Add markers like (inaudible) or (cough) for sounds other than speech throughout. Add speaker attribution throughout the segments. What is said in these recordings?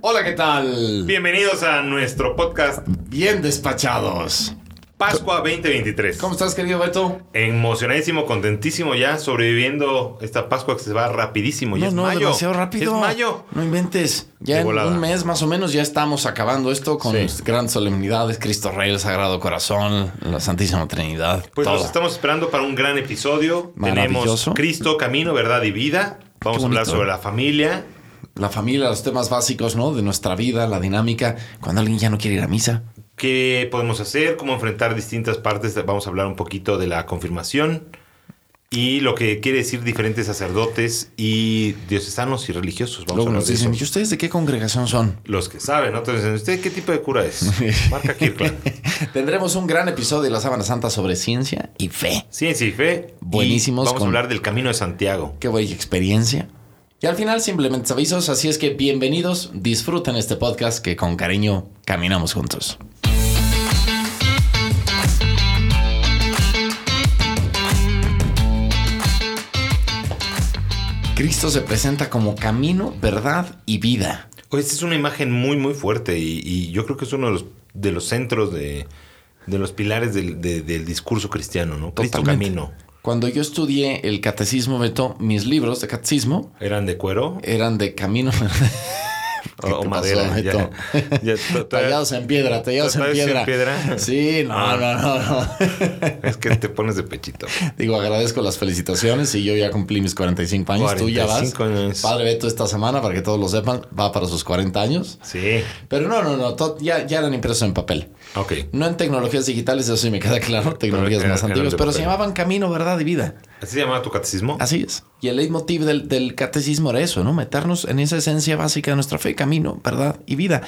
Speaker 1: Hola, ¿qué tal?
Speaker 2: Bienvenidos a nuestro podcast
Speaker 1: Bien despachados.
Speaker 2: Pascua 2023.
Speaker 1: ¿Cómo estás, querido Beto?
Speaker 2: Emocionadísimo, contentísimo ya, sobreviviendo esta Pascua que se va rapidísimo. Ya
Speaker 1: no,
Speaker 2: es
Speaker 1: no,
Speaker 2: mayo.
Speaker 1: demasiado rápido.
Speaker 2: Es mayo.
Speaker 1: No inventes. Ya en un mes más o menos ya estamos acabando esto con
Speaker 2: Sí.
Speaker 1: grandes solemnidades. Cristo Rey, el Sagrado Corazón, la Santísima Trinidad.
Speaker 2: Pues
Speaker 1: todo.
Speaker 2: los estamos esperando para un gran episodio. Tenemos. Cristo, Camino, Verdad y Vida. Vamos a hablar sobre la familia.
Speaker 1: La familia, los temas básicos, ¿no? De nuestra vida, la dinámica. Cuando alguien ya no quiere ir a misa.
Speaker 2: ¿Qué podemos hacer? ¿Cómo enfrentar distintas partes? Vamos a hablar un poquito de la confirmación y lo que quiere decir diferentes sacerdotes y diocesanos y religiosos. Vamos
Speaker 1: Luego
Speaker 2: a
Speaker 1: nos dicen. ¿y ustedes de qué congregación son?
Speaker 2: Los que saben, ¿no? Entonces, ¿usted qué tipo de cura es? (laughs) Marca Kirkland.
Speaker 1: Tendremos un gran episodio de la Sábana Santa sobre ciencia y fe.
Speaker 2: Ciencia y fe.
Speaker 1: Buenísimos
Speaker 2: Y vamos
Speaker 1: con-
Speaker 2: a hablar del Camino de Santiago.
Speaker 1: Qué buena experiencia. Y al final simplemente avisos, así es que bienvenidos, disfruten este podcast que con cariño caminamos juntos. Cristo se presenta como camino, verdad y vida.
Speaker 2: Esta es una imagen muy, muy fuerte y, y yo creo que es uno de los, de los centros de, de los pilares del, de- del discurso cristiano, ¿no? Cristo
Speaker 1: Totalmente.
Speaker 2: Camino.
Speaker 1: Cuando yo estudié el catecismo, Beto, mis libros de catecismo
Speaker 2: ¿Eran de cuero
Speaker 1: eran de camino.
Speaker 2: o, (laughs)
Speaker 1: ¿Qué
Speaker 2: o
Speaker 1: pasó,
Speaker 2: madera? Ya- (laughs) ya todavía-
Speaker 1: tallados en piedra, tallados en
Speaker 2: ¿Tallados en
Speaker 1: piedra.
Speaker 2: piedra?
Speaker 1: Sí, no,
Speaker 2: Ah.
Speaker 1: no, no, no. (laughs)
Speaker 2: Es que te pones de pechito.
Speaker 1: Digo, agradezco las felicitaciones y yo ya cumplí mis 45 años. Tú ya vas.
Speaker 2: 45 años.
Speaker 1: Padre Beto esta semana, para que todos lo sepan, va para sus 40 años.
Speaker 2: Sí.
Speaker 1: Pero no, no, no, ya, ya eran impresos en papel.
Speaker 2: Ok.
Speaker 1: No en tecnologías digitales, eso sí me queda claro, tecnologías
Speaker 2: eran-
Speaker 1: más
Speaker 2: eran
Speaker 1: antiguas, pero se llamaban Camino, Verdad y Vida.
Speaker 2: ¿Así se llamaba tu catecismo?
Speaker 1: Así es. Y el leitmotiv del, del catecismo era eso, ¿no? Meternos en esa esencia básica de nuestra fe, camino, verdad y vida.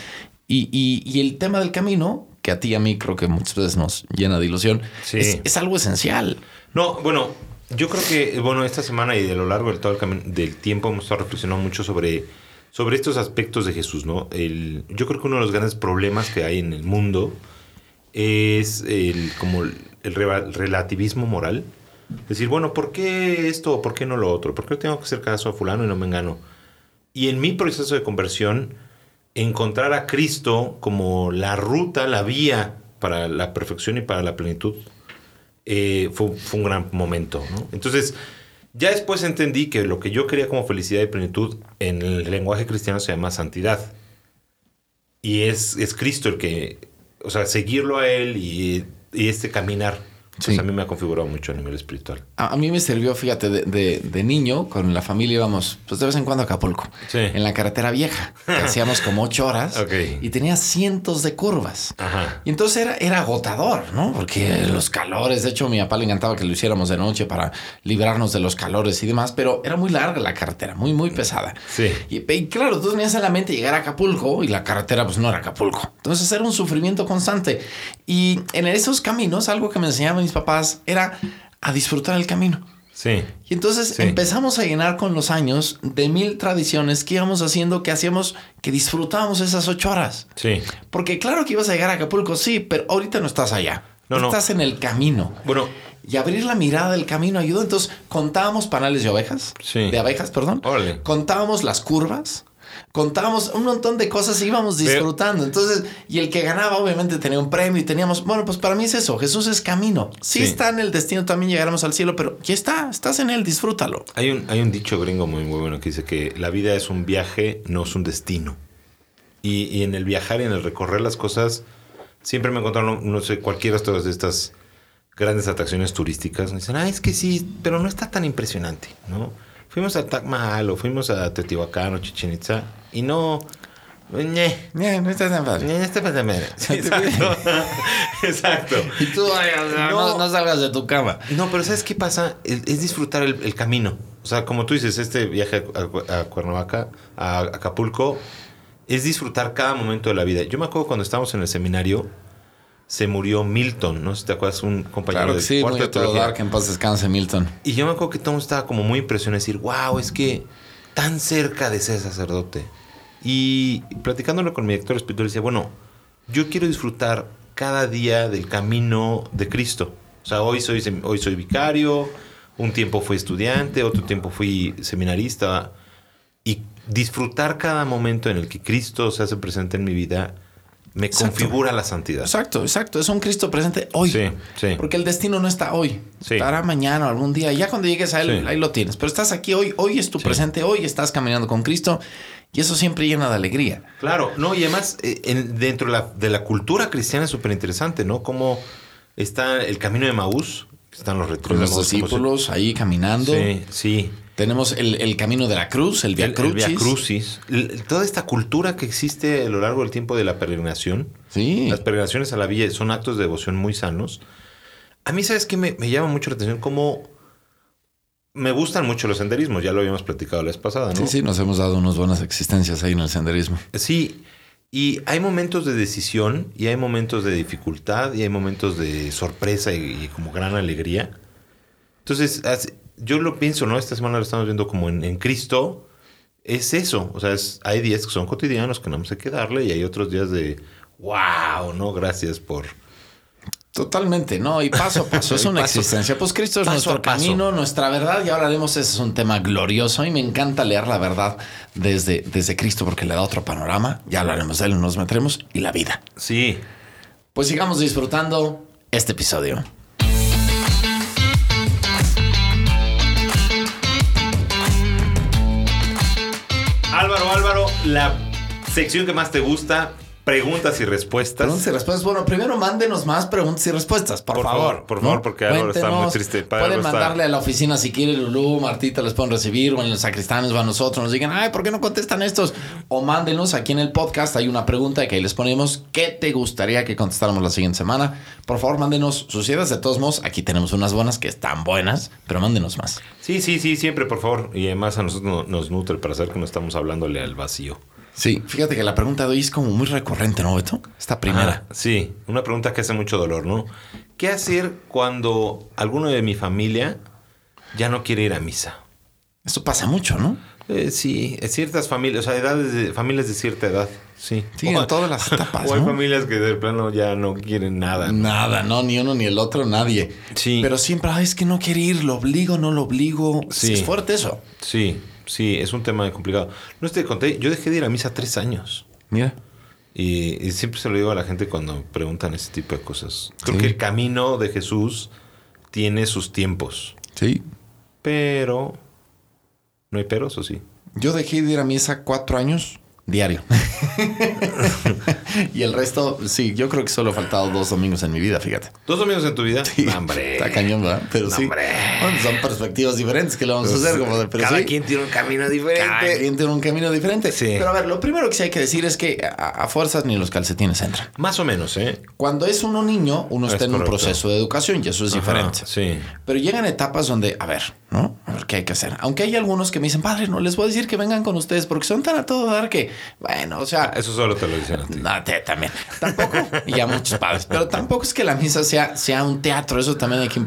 Speaker 1: Y, y- y el tema del camino, que a ti y a mí creo que muchas veces nos llena de ilusión,
Speaker 2: Sí.
Speaker 1: es, es algo esencial.
Speaker 2: No, bueno, yo creo que, bueno, esta semana y de lo largo de todo el del tiempo hemos estado reflexionando mucho sobre, sobre estos aspectos de Jesús, ¿no? El, yo creo que uno de los grandes problemas que hay en el mundo es el, como el, relativismo moral. Decir, bueno, ¿por qué esto por qué no lo otro? ¿Por qué tengo que hacer caso a fulano y no me engano? Y en mi proceso de conversión, encontrar a Cristo como la ruta, la vía para la perfección y para la plenitud, eh, fue, fue un gran momento. Entonces, ya después entendí que lo que yo quería como felicidad y plenitud en el lenguaje cristiano se llama santidad. Y es, es Cristo el que, o sea, seguirlo a Él y, y este caminar, pues
Speaker 1: Sí.
Speaker 2: a mí me ha configurado mucho a nivel espiritual.
Speaker 1: A, a mí me sirvió, fíjate, de, de- de niño, con la familia íbamos, pues de vez en cuando a Acapulco,
Speaker 2: Sí.
Speaker 1: en la carretera vieja, (laughs) que hacíamos como ocho horas
Speaker 2: Ok.
Speaker 1: y tenía cientos de curvas.
Speaker 2: Ajá.
Speaker 1: Y entonces era, era agotador, ¿no? Porque los calores, de hecho, a mi papá le encantaba que lo hiciéramos de noche para librarnos de los calores y demás, pero era muy larga la carretera, muy, muy pesada.
Speaker 2: Sí.
Speaker 1: Y, y claro, tú tenías en la mente llegar a Acapulco y la carretera, pues no era Acapulco. Entonces era un sufrimiento constante. Y en esos caminos, algo que me enseñaban mis papás era a disfrutar el camino.
Speaker 2: Sí.
Speaker 1: Y entonces
Speaker 2: Sí.
Speaker 1: empezamos a llenar con los años de mil tradiciones que íbamos haciendo, que hacíamos, que disfrutábamos esas ocho horas.
Speaker 2: Sí.
Speaker 1: Porque claro que ibas a llegar a Acapulco, sí, pero ahorita no estás allá.
Speaker 2: No, no.
Speaker 1: estás en el camino.
Speaker 2: Bueno,
Speaker 1: Y abrir la mirada del camino ayudó. Entonces contábamos panales de ovejas.
Speaker 2: Sí.
Speaker 1: De abejas, perdón.
Speaker 2: Órale.
Speaker 1: Contábamos las curvas. Contábamos un montón de cosas y íbamos disfrutando. Entonces, y el que ganaba obviamente tenía un premio y teníamos, bueno, pues para mí es eso, Jesús es camino. Sí,
Speaker 2: Sí.
Speaker 1: está en el destino, también llegaremos al cielo, pero ya está, estás en él, disfrútalo.
Speaker 2: Hay un, hay un dicho gringo muy, muy bueno que dice que la vida es un viaje, no es un destino. Y, y en el viajar y en el recorrer las cosas, siempre me encontraron, no sé, cualquiera de todas estas grandes atracciones turísticas. Me dicen, ah, es que sí, pero no está tan impresionante, ¿no? Fuimos a Taj Mahal o fuimos a Teotihuacán o Chichen Itza y no... ñe,
Speaker 1: Eh, no está tan padre.
Speaker 2: ñe, este pasa madre. Sí, exacto. (laughs) exacto.
Speaker 1: Y tú ay, no,
Speaker 2: No.
Speaker 1: no salgas de tu cama.
Speaker 2: No, pero ¿sabes qué pasa? Es, es disfrutar el, el camino. O sea, como tú dices, este viaje a, a- a Cuernavaca, a Acapulco, es disfrutar cada momento de la vida. Yo me acuerdo cuando estábamos en el seminario, se murió Milton, ¿no? Si te acuerdas, un compañero
Speaker 1: Claro que
Speaker 2: de
Speaker 1: sí,
Speaker 2: cuarto
Speaker 1: muy
Speaker 2: de
Speaker 1: a todo
Speaker 2: teología.
Speaker 1: que en paz descanse Milton.
Speaker 2: Y yo me acuerdo que mundo estaba como muy impresionado, decir, wow, es que tan cerca de ser sacerdote. Y platicándolo con mi director espiritual, decía, bueno, yo quiero disfrutar cada día del camino de Cristo. O sea, hoy soy, hoy soy vicario, un tiempo fui estudiante, otro tiempo fui seminarista. Y disfrutar cada momento en el que Cristo se hace presente en mi vida me
Speaker 1: Exacto.
Speaker 2: configura la santidad.
Speaker 1: Exacto, exacto. Es un Cristo presente hoy.
Speaker 2: Sí, sí.
Speaker 1: Porque el destino no está hoy.
Speaker 2: Sí.
Speaker 1: Estará mañana o algún día. Ya cuando llegues a él,
Speaker 2: Sí.
Speaker 1: ahí lo tienes. Pero estás aquí hoy. Hoy es tu presente. Hoy estás caminando con Cristo. Y eso siempre llena de alegría.
Speaker 2: Claro, no, y además eh, en- dentro de la, de la cultura cristiana es súper interesante, ¿no? Cómo está el camino de Maús, están los
Speaker 1: los discípulos ahí caminando.
Speaker 2: Sí, sí.
Speaker 1: Tenemos el, el camino de la cruz, el Via
Speaker 2: El, el
Speaker 1: Crucis.
Speaker 2: Via Crucis. El- toda esta cultura que existe a lo largo del tiempo de la peregrinación.
Speaker 1: Sí.
Speaker 2: Las peregrinaciones a la villa son actos de devoción muy sanos. A mí, ¿sabes qué? Me, me llama mucho la atención cómo me gustan mucho los senderismos. Ya lo habíamos platicado la vez pasada, ¿no?
Speaker 1: Sí, sí, nos hemos dado unas buenas existencias ahí en el senderismo.
Speaker 2: Sí, y hay momentos de decisión y hay momentos de dificultad y hay momentos de sorpresa y, y como gran alegría. Entonces, yo lo pienso, ¿no? Esta semana lo estamos viendo como en, en Cristo. Es eso, o sea, es- hay días que son cotidianos que no hay que darle y hay otros días de, wow, no, gracias por...
Speaker 1: Totalmente, ¿no? Y paso a (laughs) paso, es una
Speaker 2: paso-
Speaker 1: existencia. Pues Cristo es nuestro camino, nuestra verdad, y ahora haremos, ese es un tema glorioso y me encanta leer la verdad desde, desde Cristo porque le da otro panorama. Ya hablaremos de él, nos meteremos y la vida.
Speaker 2: Sí,
Speaker 1: Pues sigamos disfrutando este episodio.
Speaker 2: La sección que más te gusta, preguntas y respuestas.
Speaker 1: Preguntas y respuestas. Bueno, primero mándenos más preguntas y respuestas, por,
Speaker 2: Por
Speaker 1: favor.
Speaker 2: favor, por favor, porque Álvaro está muy triste.
Speaker 1: Pueden mandarle a la oficina si quiere Lulú, Martita, les pueden recibir, o en los sacristanes o a nosotros. Nos digan, ay, ¿por qué no contestan estos? O mándenos aquí en el podcast. Hay una pregunta que ahí les ponemos. ¿Qué te gustaría que contestáramos la siguiente semana? Por favor, mándenos sus ideas. De todos modos, aquí tenemos unas buenas que están buenas, pero mándenos más.
Speaker 2: Sí, sí, sí, siempre, por favor. Y además a nosotros no- nos nutre para saber que no estamos hablándole al vacío.
Speaker 1: Sí, fíjate que la pregunta de hoy es como muy recurrente, ¿no, Beto? Esta primera.
Speaker 2: Ah, sí, una pregunta que hace mucho dolor, ¿no? ¿Qué hacer cuando alguno de mi familia ya no quiere ir a misa?
Speaker 1: Esto pasa mucho, ¿no?
Speaker 2: Eh, sí, en ciertas familias, o sea, edades de, familias de cierta edad, sí.
Speaker 1: Sí, en todas las etapas,
Speaker 2: O hay
Speaker 1: ¿no?
Speaker 2: familias que de plano ya no quieren nada.
Speaker 1: Nada, no, ni uno ni el otro, nadie.
Speaker 2: Sí.
Speaker 1: Pero siempre, ay, es que no quiere ir, lo obligo, no lo obligo.
Speaker 2: Sí.
Speaker 1: Es fuerte eso.
Speaker 2: Sí, sí, es un tema complicado. No te conté, yo dejé de ir a misa tres años.
Speaker 1: Mira.
Speaker 2: Y, y siempre se lo digo a la gente cuando preguntan ese tipo de cosas. Creo
Speaker 1: Sí.
Speaker 2: que el camino de Jesús tiene sus tiempos.
Speaker 1: Sí.
Speaker 2: Pero. ¿No hay peros o sí?
Speaker 1: Yo dejé de ir a misa cuatro años diario. (laughs) y el resto, sí, yo creo que solo he faltado dos domingos en mi vida, fíjate.
Speaker 2: ¿Dos amigos en tu vida?
Speaker 1: Sí,
Speaker 2: ¡Hombre!
Speaker 1: Está cañón, ¿verdad? Pero sí. Bueno, son perspectivas diferentes que le vamos a hacer. Como de, pero
Speaker 2: Cada
Speaker 1: sí.
Speaker 2: quien tiene un camino diferente.
Speaker 1: Cada quien tiene un camino diferente.
Speaker 2: Sí.
Speaker 1: Pero a ver, lo primero que sí hay que decir es que a, a fuerzas ni los calcetines entran.
Speaker 2: Más o menos, ¿eh?
Speaker 1: Cuando es uno niño, uno
Speaker 2: Es
Speaker 1: está en un proceso de educación y eso es diferente.
Speaker 2: Sí.
Speaker 1: Pero llegan etapas donde, a ver, ¿no? A ver qué hay que hacer. Aunque hay algunos que me dicen, padre, no les voy a decir que vengan con ustedes porque son tan a todo dar que, bueno, o sea,
Speaker 2: Eso solo te lo dicen a ti.
Speaker 1: no, te- también. Tampoco, y a muchos padres, pero tampoco es que la misa sea, sea un teatro. Eso también hay que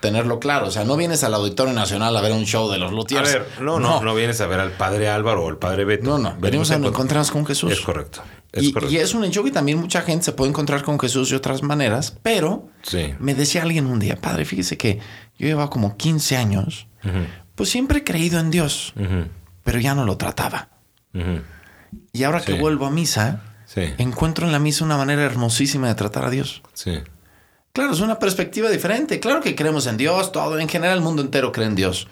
Speaker 1: tenerlo claro. O sea, no vienes al Auditorio Nacional a ver un show de los
Speaker 2: A
Speaker 1: Luthiers.
Speaker 2: ver, no, no, no, vienes a ver al padre Álvaro o al padre Beto.
Speaker 1: No, no, venimos a
Speaker 2: encont-
Speaker 1: encontrarnos con Jesús.
Speaker 2: Es correcto. Es
Speaker 1: Y,
Speaker 2: correcto.
Speaker 1: y es un hecho que también mucha gente se puede encontrar con Jesús de otras maneras, pero
Speaker 2: Sí.
Speaker 1: me decía alguien un día, padre, fíjese que yo llevaba como 15 años, pues siempre he creído en Dios, pero ya no lo trataba. Y ahora que vuelvo a misa,
Speaker 2: Sí.
Speaker 1: encuentro en la misa una manera hermosísima de tratar a Dios.
Speaker 2: Sí.
Speaker 1: Claro, es una perspectiva diferente. Claro que creemos en Dios, todo, en general el mundo entero cree en Dios.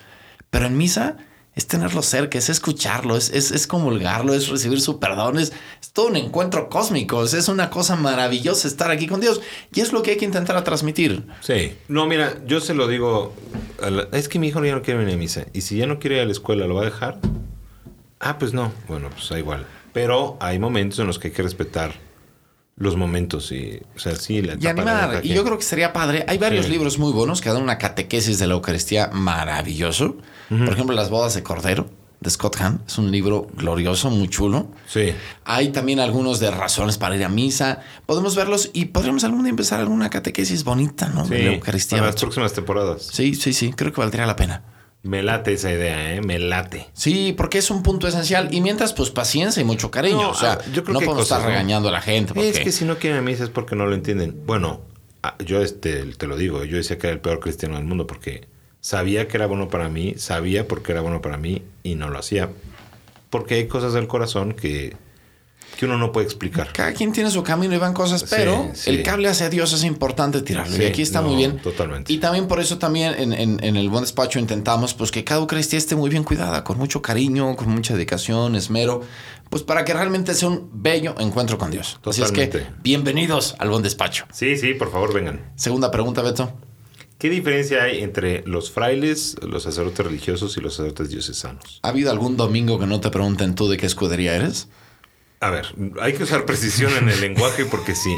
Speaker 1: Pero en misa es tenerlo cerca, es escucharlo, es, es, es comulgarlo, es recibir su perdón, es, es todo un encuentro cósmico, es, es una cosa maravillosa estar aquí con Dios. Y es lo que hay que intentar transmitir.
Speaker 2: Sí. No, mira, yo se lo digo. a la- es que mi hijo ya no quiere venir a misa. Y si ya no quiere ir a la escuela, ¿lo va a dejar? Ah, pues no. Bueno, pues da igual. Pero hay momentos en los que hay que respetar los momentos y, o sea, sí, la
Speaker 1: Y
Speaker 2: etapa
Speaker 1: animar. Y yo creo que sería padre. Hay varios
Speaker 2: Sí.
Speaker 1: libros muy buenos que dan una catequesis de la Eucaristía maravilloso. Por ejemplo, Las bodas de Cordero, de Scott Hahn. Es un libro glorioso, muy chulo.
Speaker 2: Sí.
Speaker 1: Hay también algunos de razones para ir a misa. Podemos verlos y podríamos algún día empezar alguna catequesis bonita, ¿no?
Speaker 2: Sí.
Speaker 1: De la Eucaristía.
Speaker 2: Para las próximas temporadas.
Speaker 1: Sí, sí, sí. Creo que valdría la pena.
Speaker 2: Me late esa idea, ¿eh? Me late.
Speaker 1: Sí, porque es un punto esencial. Y mientras, pues paciencia y mucho cariño.
Speaker 2: No,
Speaker 1: o sea,
Speaker 2: yo creo
Speaker 1: no
Speaker 2: que
Speaker 1: podemos
Speaker 2: cosas,
Speaker 1: estar
Speaker 2: ¿no?
Speaker 1: regañando a la gente. Porque...
Speaker 2: Es que si no quieren a misa es porque no lo entienden. Bueno, yo este, te lo digo, yo decía que era el peor cristiano del mundo porque sabía que era bueno para mí, sabía por qué era bueno para mí y no lo hacía. porque hay cosas del corazón que, que uno no puede explicar.
Speaker 1: Cada quien tiene su camino y van cosas, pero
Speaker 2: sí.
Speaker 1: el cable hacia Dios es importante tirarlo.
Speaker 2: Sí,
Speaker 1: y aquí está
Speaker 2: no,
Speaker 1: muy bien.
Speaker 2: totalmente.
Speaker 1: Y también por eso también en, en- en el buen despacho intentamos pues que cada Eucaristía esté muy bien cuidada, con mucho cariño, con mucha dedicación, esmero, pues para que realmente sea un bello encuentro con Dios. Así es que
Speaker 2: Totalmente.
Speaker 1: bienvenidos al buen despacho.
Speaker 2: Sí, sí, por favor, vengan.
Speaker 1: Segunda pregunta, Beto.
Speaker 2: ¿Qué diferencia hay entre los frailes, los sacerdotes religiosos y los sacerdotes diocesanos?
Speaker 1: ¿Ha habido algún domingo que no te pregunten tú de qué escudería eres?
Speaker 2: A ver, hay que usar precisión en el lenguaje porque sí.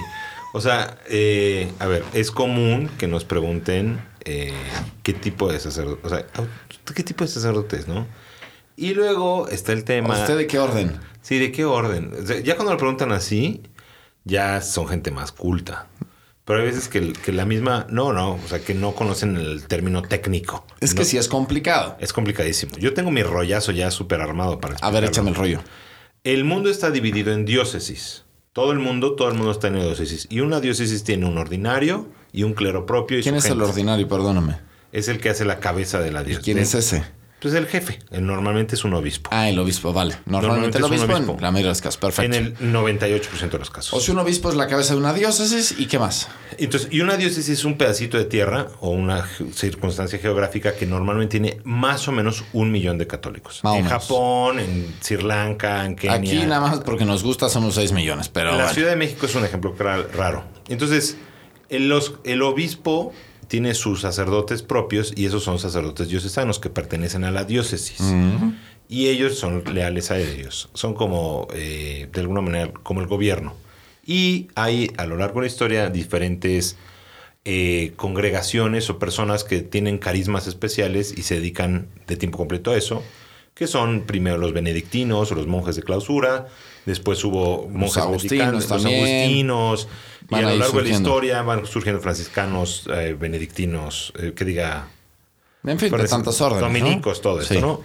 Speaker 2: O sea, eh, a ver, es común que nos pregunten eh, qué tipo de sacerdote, o sea, qué tipo de sacerdotes, ¿no? Y luego está el tema.
Speaker 1: ¿Usted de qué orden?
Speaker 2: Sí, ¿de qué orden? O sea, ya cuando lo preguntan así, ya son gente más culta. Pero hay veces que, que la misma, no, no, o sea, que no conocen el término técnico.
Speaker 1: Es que sí es complicado.
Speaker 2: Es complicadísimo. Yo tengo mi rollazo ya súper armado para
Speaker 1: A ver, échame el rollo.
Speaker 2: El mundo está dividido en diócesis. Todo el mundo, todo el mundo está en diócesis. Y una diócesis tiene un ordinario y un clero propio. Y
Speaker 1: ¿Quién
Speaker 2: su
Speaker 1: es el ordinario? Perdóname.
Speaker 2: Es el que hace la cabeza de la diócesis.
Speaker 1: ¿Quién es ese?
Speaker 2: Pues el jefe. Normalmente es un obispo.
Speaker 1: Ah, el obispo, vale. Normalmente,
Speaker 2: Normalmente
Speaker 1: el
Speaker 2: es un
Speaker 1: obispo,
Speaker 2: obispo.
Speaker 1: en la mayoría de los casos. Perfecto.
Speaker 2: En el 98% de los casos.
Speaker 1: O sea, un obispo es la cabeza de una diócesis y qué más.
Speaker 2: Entonces, y una diócesis es un pedacito de tierra o una circunstancia geográfica que normalmente tiene más o menos un millón de católicos.
Speaker 1: Más
Speaker 2: en. Japón, en Sri Lanka, en Kenia.
Speaker 1: Aquí nada más porque nos gusta somos 6 millones, pero
Speaker 2: la
Speaker 1: bueno.
Speaker 2: Ciudad de México es un ejemplo raro. Entonces, el, los- el obispo tiene sus sacerdotes propios y esos son sacerdotes diocesanos que pertenecen a la diócesis. Y ellos son leales a ellos. Son como, eh, de alguna manera, como el gobierno. Y hay a lo largo de la historia diferentes eh, congregaciones o personas que tienen carismas especiales y se dedican de tiempo completo a eso, que son primero los benedictinos o los monjes de clausura, después hubo monjes
Speaker 1: agustinos
Speaker 2: mexicanos, los agustinos, y a lo largo de la historia van surgiendo franciscanos, eh, benedictinos, eh, que diga
Speaker 1: En fin, de tantas órdenes. ¿no?
Speaker 2: Dominicos, todo esto,
Speaker 1: Sí.
Speaker 2: ¿no?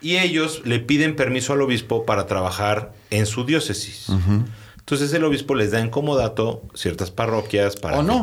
Speaker 2: Y ellos le piden permiso al obispo para trabajar en su diócesis. Entonces el obispo les da en comodato ciertas parroquias para
Speaker 1: O no.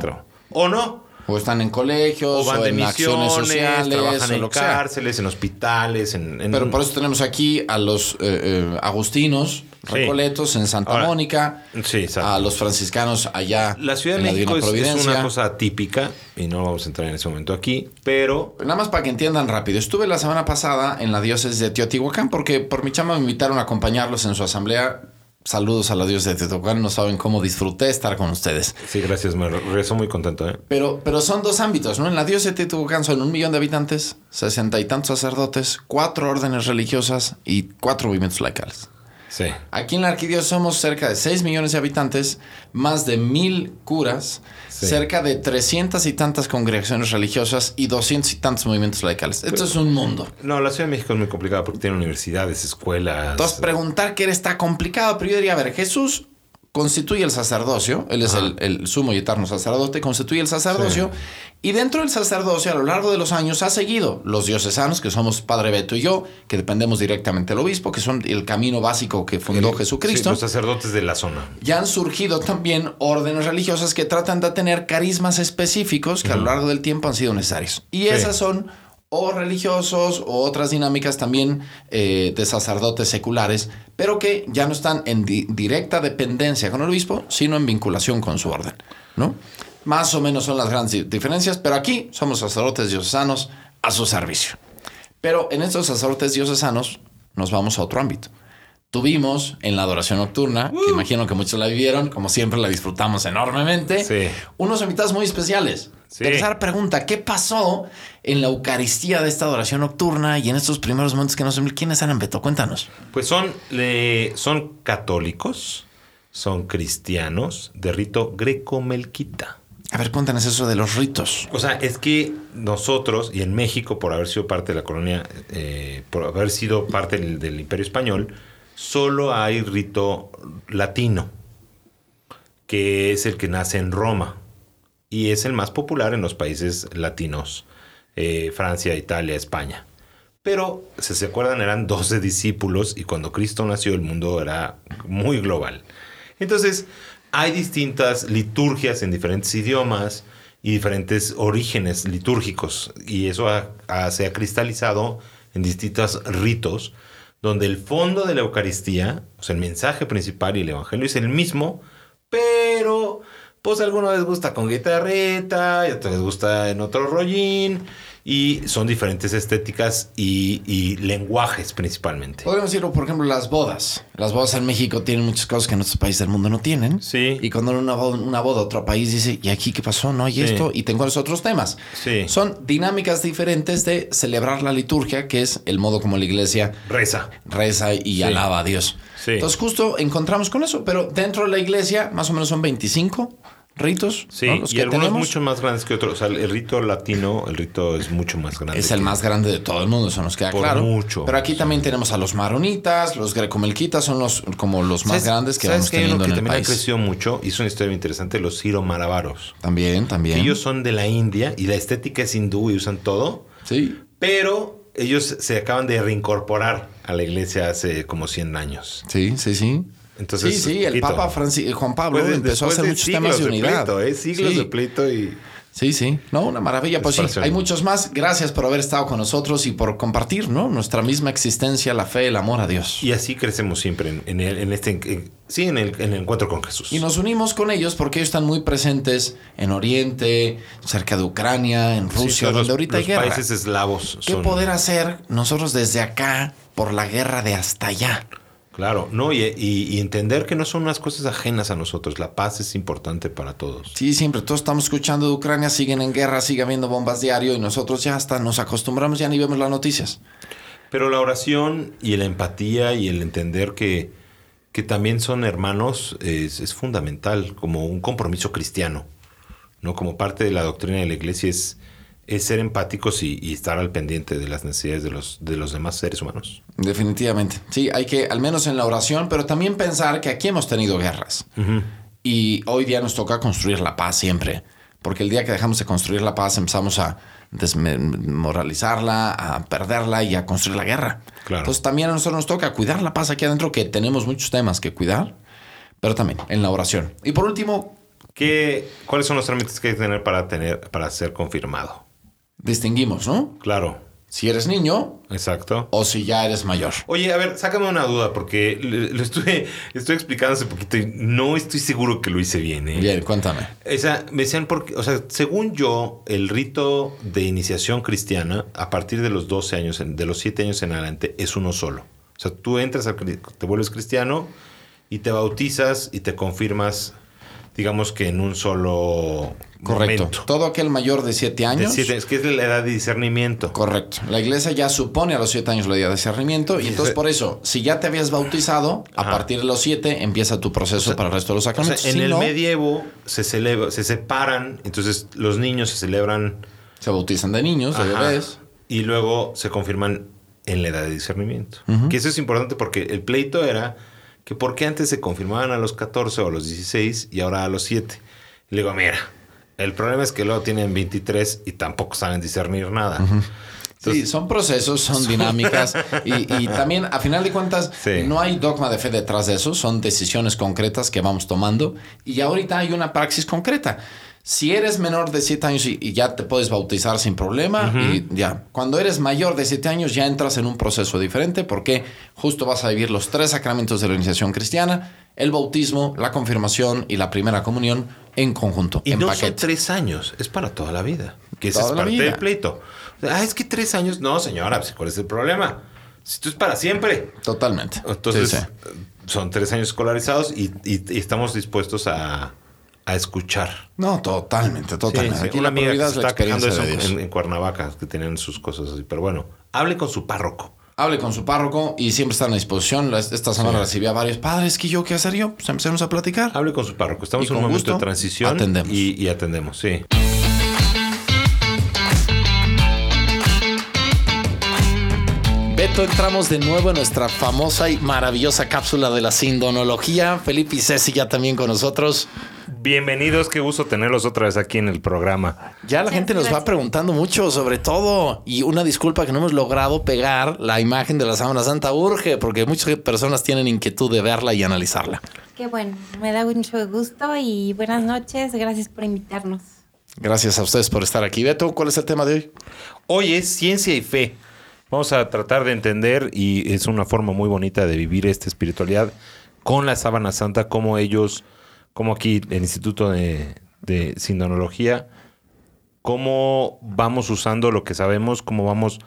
Speaker 2: O no.
Speaker 1: O están en colegios,
Speaker 2: O van
Speaker 1: o
Speaker 2: de
Speaker 1: en acciones sociales,
Speaker 2: trabajan
Speaker 1: o
Speaker 2: en
Speaker 1: lo que sea.
Speaker 2: cárceles, en hospitales, en... en-
Speaker 1: Pero por eso tenemos aquí a los eh, eh, agustinos,
Speaker 2: Sí.
Speaker 1: recoletos en Santa
Speaker 2: Ahora,
Speaker 1: Mónica,
Speaker 2: Sí,
Speaker 1: a los franciscanos allá
Speaker 2: La Ciudad de
Speaker 1: en la
Speaker 2: México
Speaker 1: Divina
Speaker 2: es, es una cosa típica y no vamos a entrar en ese momento aquí, pero
Speaker 1: Nada más para que entiendan rápido. Estuve la semana pasada en la diócesis de Teotihuacán porque por mi chama me invitaron a acompañarlos en su asamblea. Saludos a la diócesis de Teotihuacán. No saben cómo disfruté estar con ustedes.
Speaker 2: sí, gracias, me regreso muy contento. ¿eh?
Speaker 1: Pero, pero son dos ámbitos, ¿no? En la diócesis de Teotihuacán son un millón de habitantes, sesenta y tantos sacerdotes, cuatro órdenes religiosas y cuatro movimientos laicales.
Speaker 2: Sí.
Speaker 1: Aquí en la arquidiócesis somos cerca de 6 millones de habitantes, más de mil curas,
Speaker 2: Sí.
Speaker 1: cerca de 300 y tantas congregaciones religiosas y 200 y tantos movimientos laicales. Esto es un mundo.
Speaker 2: No, la Ciudad de México es muy complicada porque tiene universidades, escuelas.
Speaker 1: Entonces, preguntar qué está complicado, pero yo diría, a ver, Jesús constituye el sacerdocio, él es el, el sumo y eterno sacerdote, constituye el sacerdocio, y dentro del sacerdocio a lo largo de los años ha seguido los diocesanos, que somos Padre Beto y yo, que dependemos directamente del obispo, que son el camino básico que fundó Jesucristo.
Speaker 2: los sacerdotes de la zona.
Speaker 1: Ya han surgido también órdenes religiosas que tratan de tener carismas específicos que a lo largo del tiempo han sido necesarios. Y
Speaker 2: Sí.
Speaker 1: esas son o religiosos o otras dinámicas también eh, de sacerdotes seculares, pero que ya no están en di- directa dependencia con el obispo, sino en vinculación con su orden, ¿no? Más o menos son las grandes di- diferencias, pero aquí somos sacerdotes diocesanos a su servicio. Pero en estos sacerdotes diocesanos nos vamos a otro ámbito. Tuvimos en la adoración nocturna, que imagino que muchos la vivieron, como siempre la disfrutamos enormemente,
Speaker 2: Sí.
Speaker 1: unos invitados muy especiales.
Speaker 2: Sí.
Speaker 1: Tercera pregunta, ¿qué pasó en la Eucaristía de esta adoración nocturna y en estos primeros momentos que no sé quiénes eran, Beto? Cuéntanos.
Speaker 2: Pues son, son católicos, son cristianos de rito greco-melquita.
Speaker 1: A ver, cuéntanos eso de los ritos.
Speaker 2: O sea, es que nosotros, y en México, por haber sido parte de la colonia, eh, por haber sido parte del, del Imperio Español, solo hay rito latino, que es el que nace en Roma. Y es el más popular en los países latinos, eh, Francia, Italia, España. Pero, si se acuerdan, eran 12 discípulos y cuando Cristo nació el mundo era muy global. Entonces, hay distintas liturgias en diferentes idiomas y diferentes orígenes litúrgicos y eso se ha cristalizado en distintos ritos donde el fondo de la Eucaristía, o sea, el mensaje principal y el Evangelio es el mismo, pero pues a algunos les gusta con guitarrita, y a otros les gusta en otro rollín, y son diferentes estéticas y, y lenguajes principalmente.
Speaker 1: Podríamos decirlo, por ejemplo, las bodas. Las bodas en México tienen muchas cosas que en otros países del mundo no tienen.
Speaker 2: Sí.
Speaker 1: Y cuando una boda, una boda otro país dice, ¿y aquí qué pasó? No hay
Speaker 2: Sí.
Speaker 1: esto. Y tengo los otros temas.
Speaker 2: Sí.
Speaker 1: Son dinámicas diferentes de celebrar la liturgia, que es el modo como la iglesia
Speaker 2: Reza.
Speaker 1: reza y alaba a Dios.
Speaker 2: Sí.
Speaker 1: Entonces justo encontramos con eso, pero dentro de la iglesia más o menos son 25 ritos.
Speaker 2: Sí,
Speaker 1: ¿no? Los
Speaker 2: y
Speaker 1: que
Speaker 2: algunos
Speaker 1: tenemos.
Speaker 2: mucho más grandes que otros. O sea, el rito latino, el rito es mucho más grande.
Speaker 1: Es el más grande de todo el mundo, eso nos queda
Speaker 2: Por
Speaker 1: claro.
Speaker 2: mucho.
Speaker 1: Pero aquí también tenemos a los maronitas, los grecomelquitas son los como los más
Speaker 2: ¿Sabes-
Speaker 1: grandes que vamos
Speaker 2: que
Speaker 1: teniendo
Speaker 2: que
Speaker 1: en el
Speaker 2: también ha
Speaker 1: país.
Speaker 2: crecido mucho? Hizo una historia muy interesante, los Ciro Malabaros.
Speaker 1: También, también.
Speaker 2: Ellos son de la India y la estética es hindú y usan todo,
Speaker 1: Sí.
Speaker 2: pero ellos se acaban de reincorporar a la iglesia hace como 100 años.
Speaker 1: Sí, sí, sí.
Speaker 2: Entonces,
Speaker 1: sí, sí, el. Papa Franci- Juan Pablo
Speaker 2: de-
Speaker 1: empezó a hacer muchos temas de unidad.
Speaker 2: pleito, ¿eh? Siglos
Speaker 1: Sí.
Speaker 2: de pleito y...
Speaker 1: Sí, sí. No, una maravilla. Pues sí, hay muchos más. Gracias por haber estado con nosotros y por compartir, ¿no? Nuestra misma existencia, la fe, el amor a Dios.
Speaker 2: Y así crecemos siempre en, en el- en este... en- sí, en el, en el encuentro con Jesús.
Speaker 1: Y nos unimos con ellos porque ellos están muy presentes en Oriente, cerca de Ucrania, en
Speaker 2: Sí,
Speaker 1: Rusia,
Speaker 2: todos
Speaker 1: donde
Speaker 2: los,
Speaker 1: ahorita hay guerra.
Speaker 2: países eslavos
Speaker 1: ¿Qué
Speaker 2: son...
Speaker 1: poder hacer nosotros desde acá por la guerra de hasta allá?
Speaker 2: Claro, no, y, y- y entender que no son unas cosas ajenas a nosotros. La paz es importante para todos.
Speaker 1: Sí, siempre todos estamos escuchando de Ucrania, siguen en guerra, sigue habiendo bombas diario y nosotros ya hasta nos acostumbramos, ya ni vemos las noticias.
Speaker 2: Pero la oración y la empatía y el entender que, que también son hermanos es, es fundamental, como un compromiso cristiano. ¿no? Como parte de la doctrina de la iglesia es, es ser empáticos y, y estar al pendiente de las necesidades de los, de los demás seres humanos.
Speaker 1: Definitivamente. Sí, hay que, al menos en la oración, pero también pensar que aquí hemos tenido guerras. Y hoy día nos toca construir la paz siempre. Porque el día que dejamos de construir la paz empezamos a desmoralizarla, a perderla y a construir la guerra.
Speaker 2: Claro.
Speaker 1: Entonces también a nosotros nos toca cuidar la paz aquí adentro, que tenemos muchos temas que cuidar, pero también en la oración. Y por último,
Speaker 2: ¿Qué, ¿Cuáles son los trámites que hay que tener para, tener para ser confirmado?
Speaker 1: Distinguimos, ¿no?
Speaker 2: Claro,
Speaker 1: Si eres niño
Speaker 2: exacto.
Speaker 1: o si ya eres mayor.
Speaker 2: Oye, a ver, sácame una duda, porque lo estuve, estoy explicando hace poquito y no estoy seguro que lo hice bien. ¿eh?
Speaker 1: Bien, cuéntame.
Speaker 2: Esa, me decían, porque, o sea, según yo, el rito de iniciación cristiana, a partir de los 12 años, de los 7 años en adelante, es uno solo. O sea, tú entras, te vuelves cristiano y te bautizas y te confirmas, digamos que en un solo
Speaker 1: Correcto.
Speaker 2: momento.
Speaker 1: Todo aquel mayor de 7
Speaker 2: De
Speaker 1: años.
Speaker 2: siete- es que es la edad de discernimiento.
Speaker 1: Correcto. La iglesia ya supone a los 7 años la edad de discernimiento y entonces por eso, si ya te habías bautizado, a
Speaker 2: Ajá.
Speaker 1: partir de los 7 empieza tu proceso para el resto de los
Speaker 2: O sea,
Speaker 1: sacramentos.
Speaker 2: en
Speaker 1: Si
Speaker 2: el
Speaker 1: no,
Speaker 2: medievo se celebra, se separan, entonces los niños se celebran
Speaker 1: se bautizan de niños, de
Speaker 2: Ajá.
Speaker 1: bebés.
Speaker 2: Y luego se confirman en la edad de discernimiento. Que eso es importante porque el pleito era que por qué antes se confirmaban a los 14 o a los 16 y ahora a los 7. Y le digo, mira, el problema es que luego tienen 23 y tampoco saben discernir nada.
Speaker 1: Sí, son procesos, son dinámicas y, y (laughs) también, a final de cuentas,
Speaker 2: Sí.
Speaker 1: no hay dogma de fe detrás de eso, son decisiones concretas que vamos tomando y ahorita hay una praxis concreta. Si eres menor de 7 años y, y ya te puedes bautizar sin problema, y ya. Cuando eres mayor de 7 años ya entras en un proceso diferente porque justo vas a vivir los tres sacramentos de la iniciación cristiana, el bautismo, la confirmación y la primera comunión en conjunto,
Speaker 2: Y
Speaker 1: en
Speaker 2: no son
Speaker 1: paquete.
Speaker 2: tres años, es para toda la vida. Que esa es parte
Speaker 1: vida.
Speaker 2: del pleito. Ah, es que tres años. No, señora, pues, ¿cuál es el problema? Si esto es para siempre.
Speaker 1: Totalmente.
Speaker 2: Entonces,
Speaker 1: Sí, sí.
Speaker 2: son tres años escolarizados y, y- y estamos dispuestos a, a escuchar.
Speaker 1: No, totalmente, totalmente.
Speaker 2: Sí, sí.
Speaker 1: Aquí
Speaker 2: Una
Speaker 1: la
Speaker 2: amiga que se está quejando eso en, Cuernavaca, que tienen sus cosas así. Pero bueno, hable con su párroco.
Speaker 1: Hable con su párroco y siempre está a disposición. Esta semana recibí a varios padres que yo, ¿qué hacer yo? Pues empecemos a platicar.
Speaker 2: Hable con su párroco. Estamos
Speaker 1: Y
Speaker 2: en un momento
Speaker 1: gusto
Speaker 2: de transición
Speaker 1: atendemos.
Speaker 2: Y, y atendemos, sí.
Speaker 1: Beto, entramos de nuevo en nuestra famosa y maravillosa cápsula de la sindonología. Felipe y Ceci ya también con nosotros.
Speaker 2: Bienvenidos, qué gusto tenerlos otra vez aquí en el programa.
Speaker 1: Ya la gente nos va preguntando mucho sobre todo. Y una disculpa que no hemos logrado pegar la imagen de la Sábana Santa urge, porque muchas personas tienen inquietud de verla y analizarla.
Speaker 3: Qué bueno, me da mucho gusto y buenas noches. Gracias por invitarnos.
Speaker 1: Gracias a ustedes por estar aquí. Beto, ¿cuál es el tema de hoy?
Speaker 2: Hoy es ciencia y fe. Vamos a tratar de entender, y es una forma muy bonita de vivir esta espiritualidad con la sábana santa, como ellos, como aquí el Instituto de, de Sindonología, cómo vamos usando lo que sabemos, cómo vamos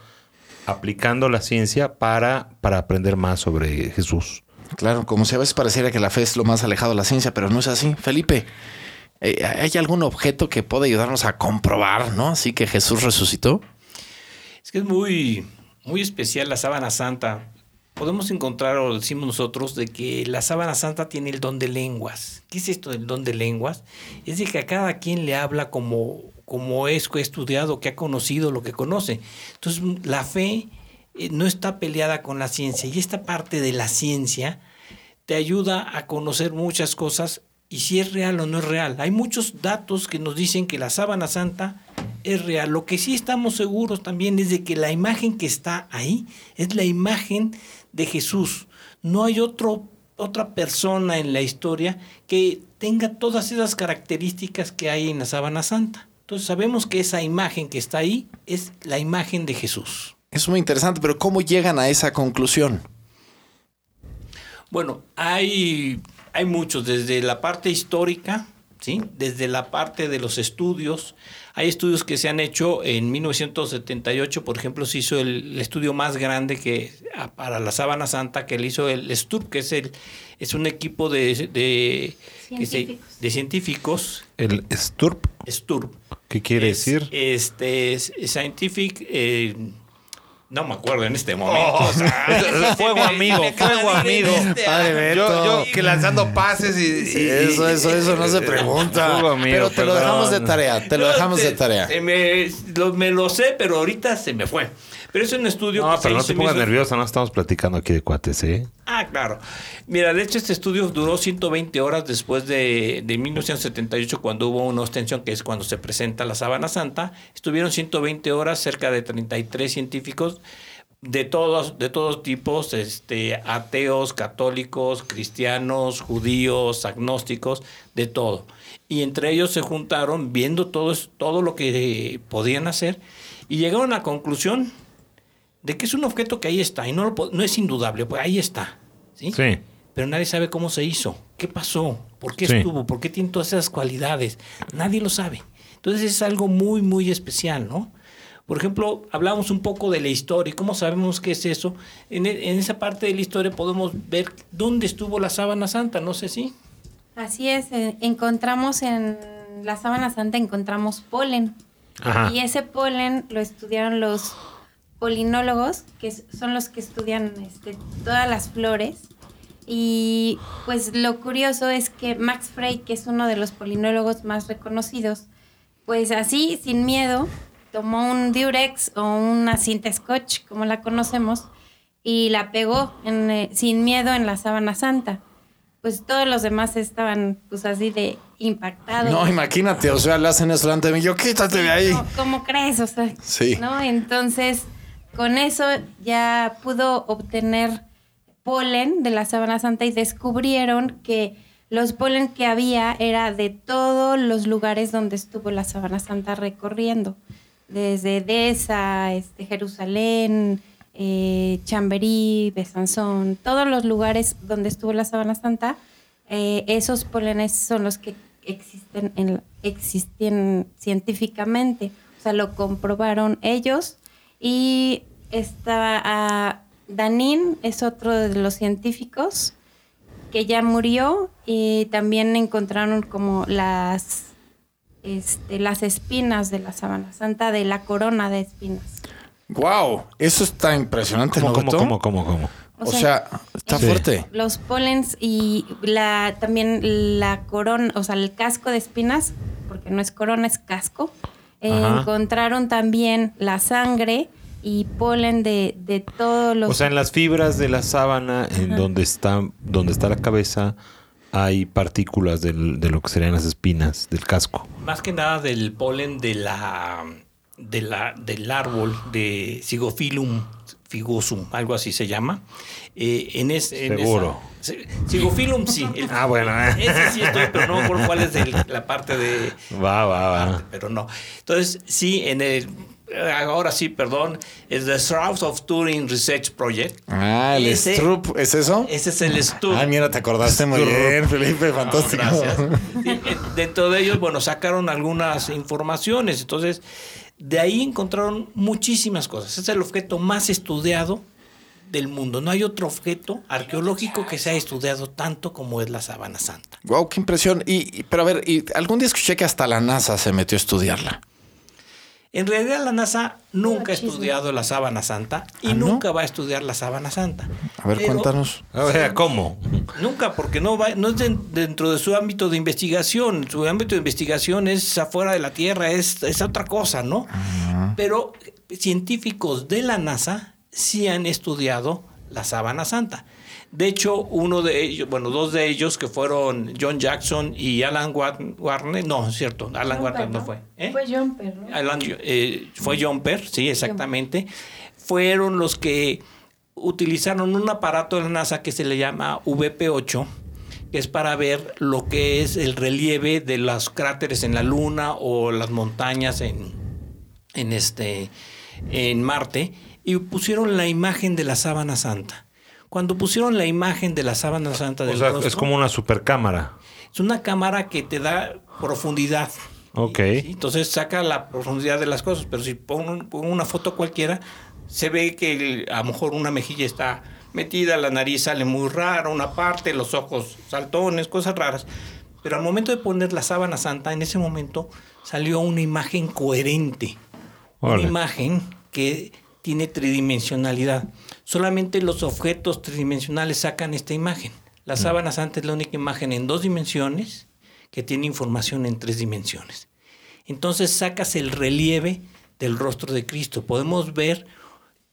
Speaker 2: aplicando la ciencia para, para aprender más sobre Jesús.
Speaker 1: Claro, como si a veces pareciera que la fe es lo más alejado de la ciencia, pero no es así. Felipe, eh, ¿hay algún objeto que pueda ayudarnos a comprobar, ¿no? Así que Jesús resucitó.
Speaker 4: Es que es muy, muy especial la sábana santa. Podemos encontrar, o decimos nosotros, de que la sábana santa tiene el don de lenguas. ¿Qué es esto del don de lenguas? Es de que a cada quien le habla como, como es que ha estudiado, que ha conocido lo que conoce. Entonces, la fe eh, no está peleada con la ciencia y esta parte de la ciencia te ayuda a conocer muchas cosas y si es real o no es real. Hay muchos datos que nos dicen que la sábana santa es real. Lo que sí estamos seguros también es de que la imagen que está ahí es la imagen de Jesús. No hay otro, otra persona en la historia que tenga todas esas características que hay en la sábana santa. Entonces sabemos que esa imagen que está ahí es la imagen de Jesús.
Speaker 1: Es muy interesante, pero ¿cómo llegan a esa conclusión?
Speaker 4: Bueno, hay, hay muchos, desde la parte histórica, ¿sí? desde la parte de los estudios. Hay estudios que se han hecho en 1978, por ejemplo, se hizo el, estudio más grande que para la sábana santa que le hizo el STURP, que es el es un equipo de, de
Speaker 3: Científicos.
Speaker 4: de científicos.
Speaker 2: El STURP,
Speaker 4: STURP.
Speaker 2: ¿qué quiere
Speaker 4: Es,
Speaker 2: decir?
Speaker 4: Este es Scientific. eh, no me acuerdo en este momento.
Speaker 2: Oh,
Speaker 4: o sea, (laughs) (laughs)
Speaker 2: fuego amigo, fuego amigo.
Speaker 4: este,
Speaker 1: Padre Beto.
Speaker 2: Yo, yo que lanzando pases y, y-
Speaker 1: Eso, eso, eso no se (laughs) pregunta.
Speaker 2: fuego amigo,
Speaker 1: Pero te lo dejamos de tarea, te lo
Speaker 4: No,
Speaker 1: dejamos de tarea.
Speaker 4: se me, lo, me lo sé, pero ahorita se me fue. Pero es un estudio
Speaker 2: No,
Speaker 4: que
Speaker 2: pero
Speaker 4: se
Speaker 2: no te pongas nervioso, no estamos platicando aquí de cuates, ¿eh?
Speaker 4: Ah, claro. Mira, de hecho este estudio duró 120 horas después de, de 1978 cuando hubo una ostensión que es cuando se presenta la sábana santa. Estuvieron 120 horas, cerca de 33 científicos de todos, de todos tipos, este, ateos, católicos, cristianos, judíos, agnósticos, de todo. Y entre ellos se juntaron viendo todo, es- todo lo que podían hacer y llegaron a la conclusión de que es un objeto que ahí está y no, lo no es indudable, pues ahí está. ¿sí?
Speaker 2: Sí.
Speaker 4: Pero nadie sabe cómo se hizo, qué pasó, por qué
Speaker 2: Sí.
Speaker 4: estuvo, por qué tiene todas esas cualidades. Nadie lo sabe. Entonces es algo muy, muy especial, ¿no? Por ejemplo, hablamos un poco de la historia y cómo sabemos qué es eso. En, e- en esa parte de la historia podemos ver dónde estuvo la sábana santa, no sé si.
Speaker 3: Así es, encontramos en la sábana santa encontramos polen.
Speaker 2: Ajá.
Speaker 3: Y ese polen lo estudiaron los polinólogos, que son los que estudian este, todas las flores. Y pues lo curioso es que Max Frey, que es uno de los polinólogos más reconocidos, pues así, sin miedo, tomó un Durex o una cinta scotch, como la conocemos, y la pegó en, eh, sin miedo en la sábana santa. Pues todos los demás estaban pues así de impactados.
Speaker 1: No, imagínate, o sea, le hacen eso delante de mí. Yo, quítate de ahí.
Speaker 3: ¿Cómo, cómo crees? O sea,
Speaker 1: Sí.
Speaker 3: ¿no? Entonces, con eso ya pudo obtener polen de la sábana santa y descubrieron que los polen que había era de todos los lugares donde estuvo la sábana santa recorriendo. Desde Edesa, este, Jerusalén, eh, Chamberí, Besanzón, todos los lugares donde estuvo la sábana santa, eh, esos polenes son los que existen, en, existen científicamente. O sea, lo comprobaron ellos. Y estaba ah, Danin, es otro de los científicos que ya murió y también encontraron como las este, las espinas de la sábana santa, de la corona de espinas.
Speaker 1: Wow, eso está impresionante,
Speaker 2: ¿Cómo,
Speaker 1: ¿no,
Speaker 2: cómo, cómo, cómo, cómo?
Speaker 1: O sea, está fuerte.
Speaker 3: Los polens y la también la corona, o sea, el casco de espinas, porque no es corona, es casco. Eh,
Speaker 2: Ajá.
Speaker 3: encontraron también la sangre y polen de, de todos los...
Speaker 2: O sea, en las fibras de la sábana, en donde está, donde está la cabeza, hay partículas del- de lo que serían las espinas del casco.
Speaker 4: Más que nada del polen de la, de la, del árbol de Sigophyllum figosum, algo así se llama. Eh, en es, en
Speaker 2: Seguro.
Speaker 4: esa- Sí, Sigophyllum sí. el-
Speaker 2: Ah, bueno, eh.
Speaker 4: Ese sí estoy, pero no por cuál es el- la parte de...
Speaker 2: Va, va, va.
Speaker 4: pero no. Entonces, sí, en el, ahora sí, perdón, es The South of Turing Research Project.
Speaker 1: Ah, el
Speaker 4: Ese-
Speaker 1: Stroop, ¿es eso?
Speaker 4: Ese es el STUP.
Speaker 1: Ah, mira, te acordaste muy bien, Felipe, fantástico.
Speaker 4: Gracias. (laughs) Sí, eh, Dentro de ellos, bueno, sacaron algunas informaciones. Entonces, de ahí encontraron muchísimas cosas. Es el objeto más estudiado del mundo. No hay otro objeto arqueológico que se haya estudiado tanto como es la Sabana Santa.
Speaker 1: Wow, qué impresión. Y, y- pero a ver, y algún día escuché que hasta la NASA se metió a estudiarla.
Speaker 4: En realidad la NASA nunca ha estudiado la sábana santa y
Speaker 1: ¿Ah, no?
Speaker 4: nunca va a estudiar la sábana santa.
Speaker 1: A ver,
Speaker 4: Pero
Speaker 1: cuéntanos.
Speaker 2: A ver, ¿cómo?
Speaker 4: Nunca, porque no va, no es den- dentro de su ámbito de investigación. Su ámbito de investigación es afuera de la Tierra, es, es otra cosa, ¿no? Pero científicos de la NASA sí han estudiado la sábana santa. De hecho, uno de ellos, bueno, dos de ellos que fueron John Jackson y Alan Wa- Warner, no, es cierto, Alan Warner no fue. ¿eh?
Speaker 3: Fue Jumper, ¿no?
Speaker 4: Alan, eh, fue Jumper, sí, exactamente. Fueron los que utilizaron un aparato de la NASA que se le llama VP8, que es para ver lo que es el relieve de los cráteres en la Luna o las montañas en, en, este, en Marte, y pusieron la imagen de la sábana santa. Cuando pusieron la imagen de la sábana santa
Speaker 2: O
Speaker 4: del
Speaker 2: sea,
Speaker 4: rostro,
Speaker 2: es como una supercámara.
Speaker 4: es una cámara que te da profundidad.
Speaker 2: Ok.
Speaker 4: ¿sí? Entonces saca la profundidad de las cosas, pero si pongo, una foto cualquiera, se ve que a lo mejor una mejilla está metida, la nariz sale muy rara, una parte, los ojos saltones, cosas raras. Pero al momento de poner la sábana santa, en ese momento salió una imagen coherente.
Speaker 2: Órale.
Speaker 4: Una imagen que tiene tridimensionalidad. Solamente los objetos tridimensionales sacan esta imagen. La sábana santa es la única imagen en dos dimensiones que tiene información en tres dimensiones. Entonces sacas el relieve del rostro de Cristo. Podemos ver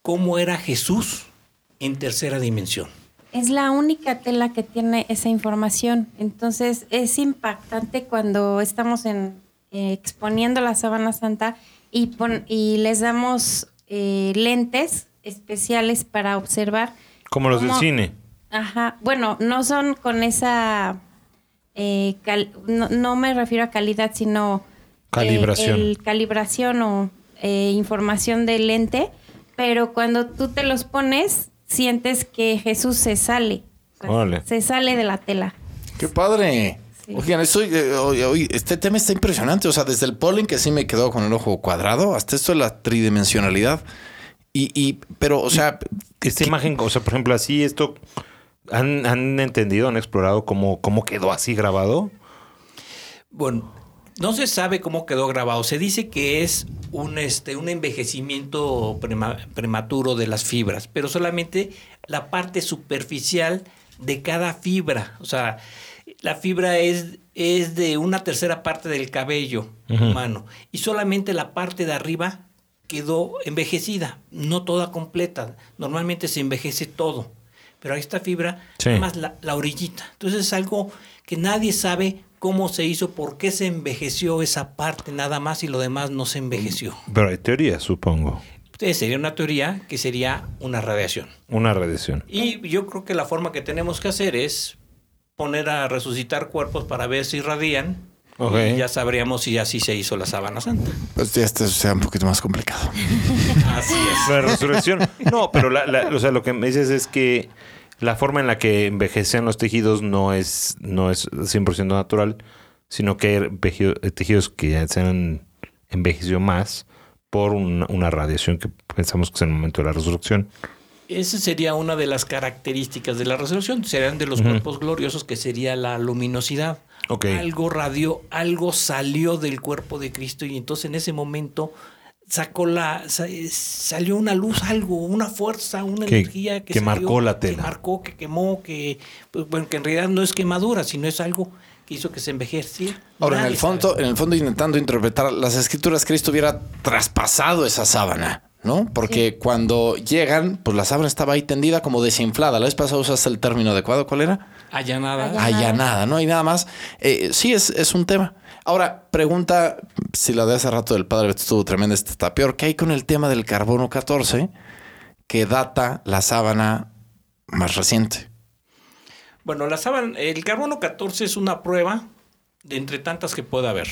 Speaker 4: cómo era Jesús en tercera dimensión.
Speaker 3: Es la única tela que tiene esa información. Entonces es impactante cuando estamos en, eh, exponiendo la sábana santa y, pon- y les damos eh, lentes especiales para observar.
Speaker 2: Como los del cine.
Speaker 3: Ajá. Bueno, no son con esa. eh, cal- no, no me refiero a calidad, sino. eh,
Speaker 2: Calibración.
Speaker 3: el calibración o eh, información del lente. Pero cuando tú te los pones, sientes que Jesús se sale. O sea,
Speaker 2: Órale.
Speaker 3: Se sale de la tela.
Speaker 1: ¡Qué padre!
Speaker 3: Sí.
Speaker 1: Oigan, estoy, eh, oye, oye, este tema está impresionante. O sea, desde el polen que sí me quedó con el ojo cuadrado hasta esto de la tridimensionalidad. Y, y pero, o sea,
Speaker 2: Esta imagen, o sea, por ejemplo, así esto, ¿han, han entendido, han explorado cómo, cómo quedó así grabado?
Speaker 4: Bueno, no se sabe cómo quedó grabado. Se dice que es un, este, un envejecimiento prema- prematuro de las fibras, pero solamente la parte superficial de cada fibra. O sea, la fibra es, es de una tercera parte del cabello humano y solamente la parte de arriba quedó envejecida, no toda completa. Normalmente se envejece todo, pero esta fibra,
Speaker 2: Sí.
Speaker 4: nada más la, la orillita. Entonces es algo que nadie sabe cómo se hizo, por qué se envejeció esa parte nada más y lo demás no se envejeció.
Speaker 2: Pero hay teoría, supongo.
Speaker 4: Entonces sería una teoría que sería una radiación.
Speaker 2: Una radiación.
Speaker 4: Y yo creo que la forma que tenemos que hacer es poner a resucitar cuerpos para ver si radian. Y ya sabríamos si así se hizo la sábana santa.
Speaker 1: pues ya este sea un poquito más complicado. (laughs)
Speaker 4: Así es.
Speaker 2: La resurrección. No, pero la- la- o sea, lo que me dices es que la forma en la que envejecen los tejidos no es, no es 100% natural, sino que hay tejidos que ya se han envejecido más por una, una radiación que pensamos que es en el momento de la resurrección.
Speaker 4: Esa sería una de las características de la resurrección. Serían de los cuerpos gloriosos, que sería la luminosidad. Algo radió, algo salió del cuerpo de Cristo y entonces en ese momento sacó la sa- salió una luz, algo, una fuerza, una
Speaker 2: Que-
Speaker 4: energía que,
Speaker 2: que
Speaker 4: salió,
Speaker 2: marcó la
Speaker 4: que
Speaker 2: tela.
Speaker 4: marcó, que quemó, que pues, bueno, que en realidad no es quemadura, sino es algo que hizo que se envejeciera.
Speaker 1: Ahora, en el fondo,
Speaker 4: sabe.
Speaker 1: en el fondo intentando interpretar las escrituras, Cristo hubiera traspasado esa sábana, ¿no? Porque cuando llegan, pues la sábana estaba ahí tendida como desinflada. La vez pasada usaste el término adecuado, ¿cuál era?
Speaker 4: allanada.
Speaker 3: Allanada.
Speaker 1: allanada, ¿no? Y nada más. Eh, sí, es, es un tema. Ahora, pregunta, si la de hace rato del padre estuvo tremenda, esta está peor. ¿Qué hay con el tema del carbono 14 que data la sábana más reciente?
Speaker 4: Bueno, la sábana, el carbono 14 es una prueba de entre tantas que pueda haber.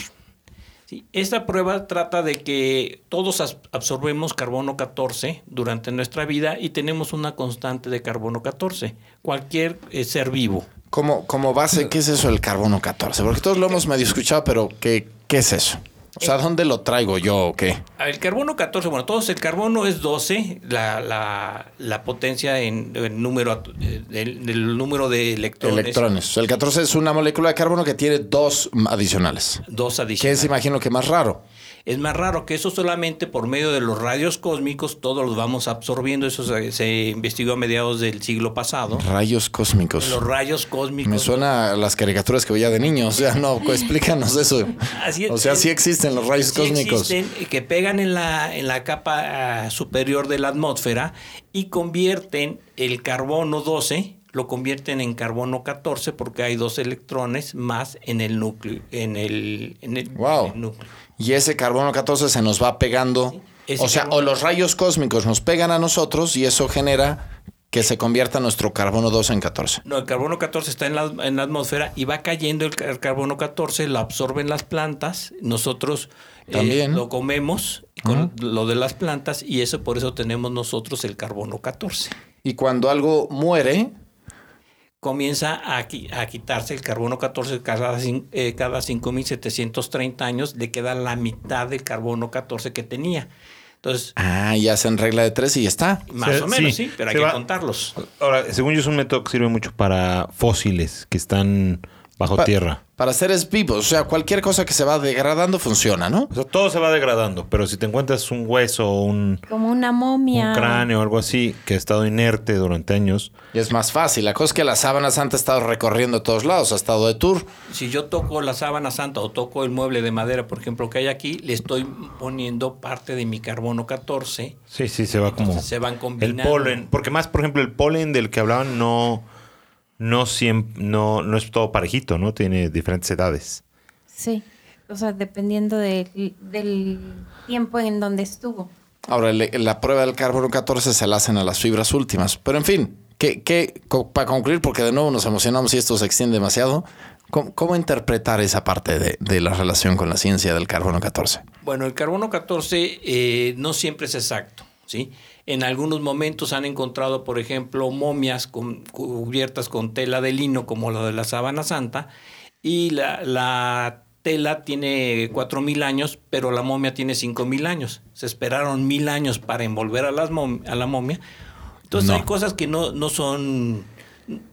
Speaker 4: Sí, esta prueba trata de que todos absorbemos carbono 14 durante nuestra vida y tenemos una constante de carbono 14, cualquier eh, ser vivo.
Speaker 1: Como, como base, ¿qué es eso del carbono 14? Porque todos lo hemos medio escuchado, pero ¿qué, qué es eso? O sea, ¿dónde lo traigo yo o qué?
Speaker 4: El carbono 14, bueno, todos el carbono es 12, la, la, la potencia en, en número eh, del, del número de electrones.
Speaker 1: Electrones. El 14 es una molécula de carbono que tiene dos adicionales.
Speaker 4: Dos
Speaker 1: Que
Speaker 4: adicionales.
Speaker 1: es, imagino que más raro.
Speaker 4: Es más raro que eso solamente por medio de los rayos cósmicos, todos los vamos absorbiendo. Eso se, se investigó a mediados del siglo pasado.
Speaker 1: Rayos cósmicos.
Speaker 4: Los rayos cósmicos.
Speaker 1: Me suena a las caricaturas que veía de niño. O sea, no, pues, explícanos eso.
Speaker 4: Así es.
Speaker 1: O sea, sí existen los rayos
Speaker 4: Sí
Speaker 1: cósmicos.
Speaker 4: existen, eh, que pegan en la, en la capa ah, superior de la atmósfera y convierten el carbono 12, lo convierten en carbono 14 porque hay dos electrones más en el núcleo. En el, en el-
Speaker 1: Wow.
Speaker 4: en el núcleo.
Speaker 1: Y ese carbono 14 se nos va pegando.
Speaker 4: Ese
Speaker 1: O sea,
Speaker 4: carbono-
Speaker 1: o los rayos cósmicos nos pegan a nosotros y eso genera que se convierta nuestro carbono 12 en 14.
Speaker 4: No, el carbono 14 está en la, en la atmósfera y va cayendo el, car- carbono 14, lo absorben las plantas, nosotros eh,
Speaker 1: También.
Speaker 4: lo comemos con lo de las plantas y eso por eso tenemos nosotros el carbono 14.
Speaker 1: Y cuando algo muere,
Speaker 4: comienza a, qui- a quitarse el carbono 14 cada, eh, cada 5.730 años, le queda la mitad del carbono 14 que tenía. Entonces,
Speaker 1: ah, ya hacen regla de tres y ya está.
Speaker 4: más
Speaker 2: Se-
Speaker 4: o menos,
Speaker 2: sí,
Speaker 4: sí, pero hay que
Speaker 2: va-
Speaker 4: contarlos.
Speaker 2: Ahora, según yo, es un método que sirve mucho para fósiles que están bajo
Speaker 1: Pa-
Speaker 2: tierra.
Speaker 1: Para seres vivos, o sea, cualquier cosa que se va degradando funciona, ¿no?
Speaker 2: O sea, todo se va degradando, pero si te encuentras un hueso o un,
Speaker 3: Como una momia.
Speaker 2: un cráneo o algo así que ha estado inerte durante años,
Speaker 1: Y es más fácil. La cosa es que la sábana santa ha estado recorriendo todos lados, ha estado de tour.
Speaker 4: Si yo toco la sábana santa o toco el mueble de madera, por ejemplo, que hay aquí, le estoy poniendo parte de mi carbono 14.
Speaker 2: sí, sí, se va como...
Speaker 4: Se van
Speaker 2: El
Speaker 4: combinando.
Speaker 2: polen, porque más, por ejemplo, el polen del que hablaban no, no, siempre, no, no es todo parejito, ¿no? Tiene diferentes edades.
Speaker 3: Sí. O sea, dependiendo del, del tiempo en donde estuvo.
Speaker 1: Ahora, le- la prueba del carbono 14 se la hacen a las fibras últimas. Pero en fin, ¿qué, qué, co- para concluir, porque de nuevo nos emocionamos y esto se extiende demasiado, ¿cómo, cómo interpretar esa parte de, de la relación con la ciencia del carbono 14?
Speaker 4: Bueno, el carbono 14 eh, no siempre es exacto, ¿sí? En algunos momentos han encontrado, por ejemplo, momias con- cubiertas con tela de lino, como la de la sábana santa, y la, la tela tiene 4.000 años, pero la momia tiene 5.000 años. Se esperaron mil años para envolver a, las mom- a la momia. Entonces
Speaker 1: No.
Speaker 4: hay cosas que no, no son...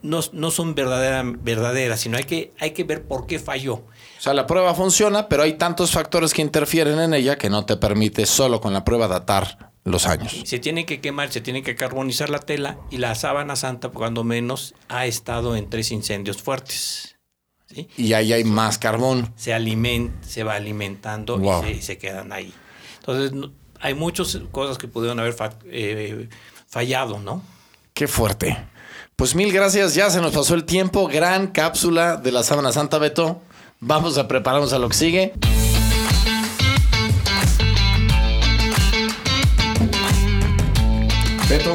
Speaker 4: No, no son verdadera- verdaderas, sino hay que, hay que ver por qué falló.
Speaker 1: O sea, la prueba funciona, pero hay tantos factores que interfieren en ella que no te permite solo con la prueba datar los años.
Speaker 4: Se tiene que quemar, se tiene que carbonizar la tela y la sábana santa, cuando menos, ha estado en tres incendios fuertes. ¿sí?
Speaker 1: Y ahí hay más carbón.
Speaker 4: Se, alimenta, se va alimentando
Speaker 1: Wow.
Speaker 4: y se, se quedan ahí. Entonces, no- hay muchas cosas que pudieron haber fa- eh, fallado, ¿no?
Speaker 1: Qué fuerte. Pues mil gracias, ya se nos pasó el tiempo. Gran cápsula de la sábana santa, Beto. Vamos a prepararnos a lo que sigue. Beto,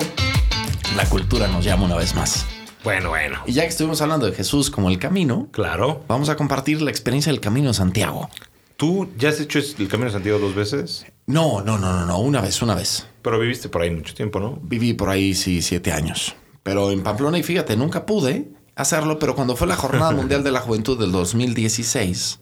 Speaker 1: la cultura nos llama una vez más.
Speaker 2: Bueno, bueno.
Speaker 1: Y ya que estuvimos hablando de Jesús como el camino,
Speaker 2: Claro.
Speaker 1: vamos a compartir la experiencia del camino de Santiago.
Speaker 2: ¿Tú ya has hecho el Camino de Santiago dos veces?
Speaker 1: No, no, no, no, no, una vez, una vez.
Speaker 2: Pero viviste por ahí mucho tiempo, ¿no?
Speaker 1: Viví por ahí, sí, siete años. Pero en Pamplona, y fíjate, nunca pude hacerlo, pero cuando fue la Jornada (laughs) Mundial de la Juventud del 2016,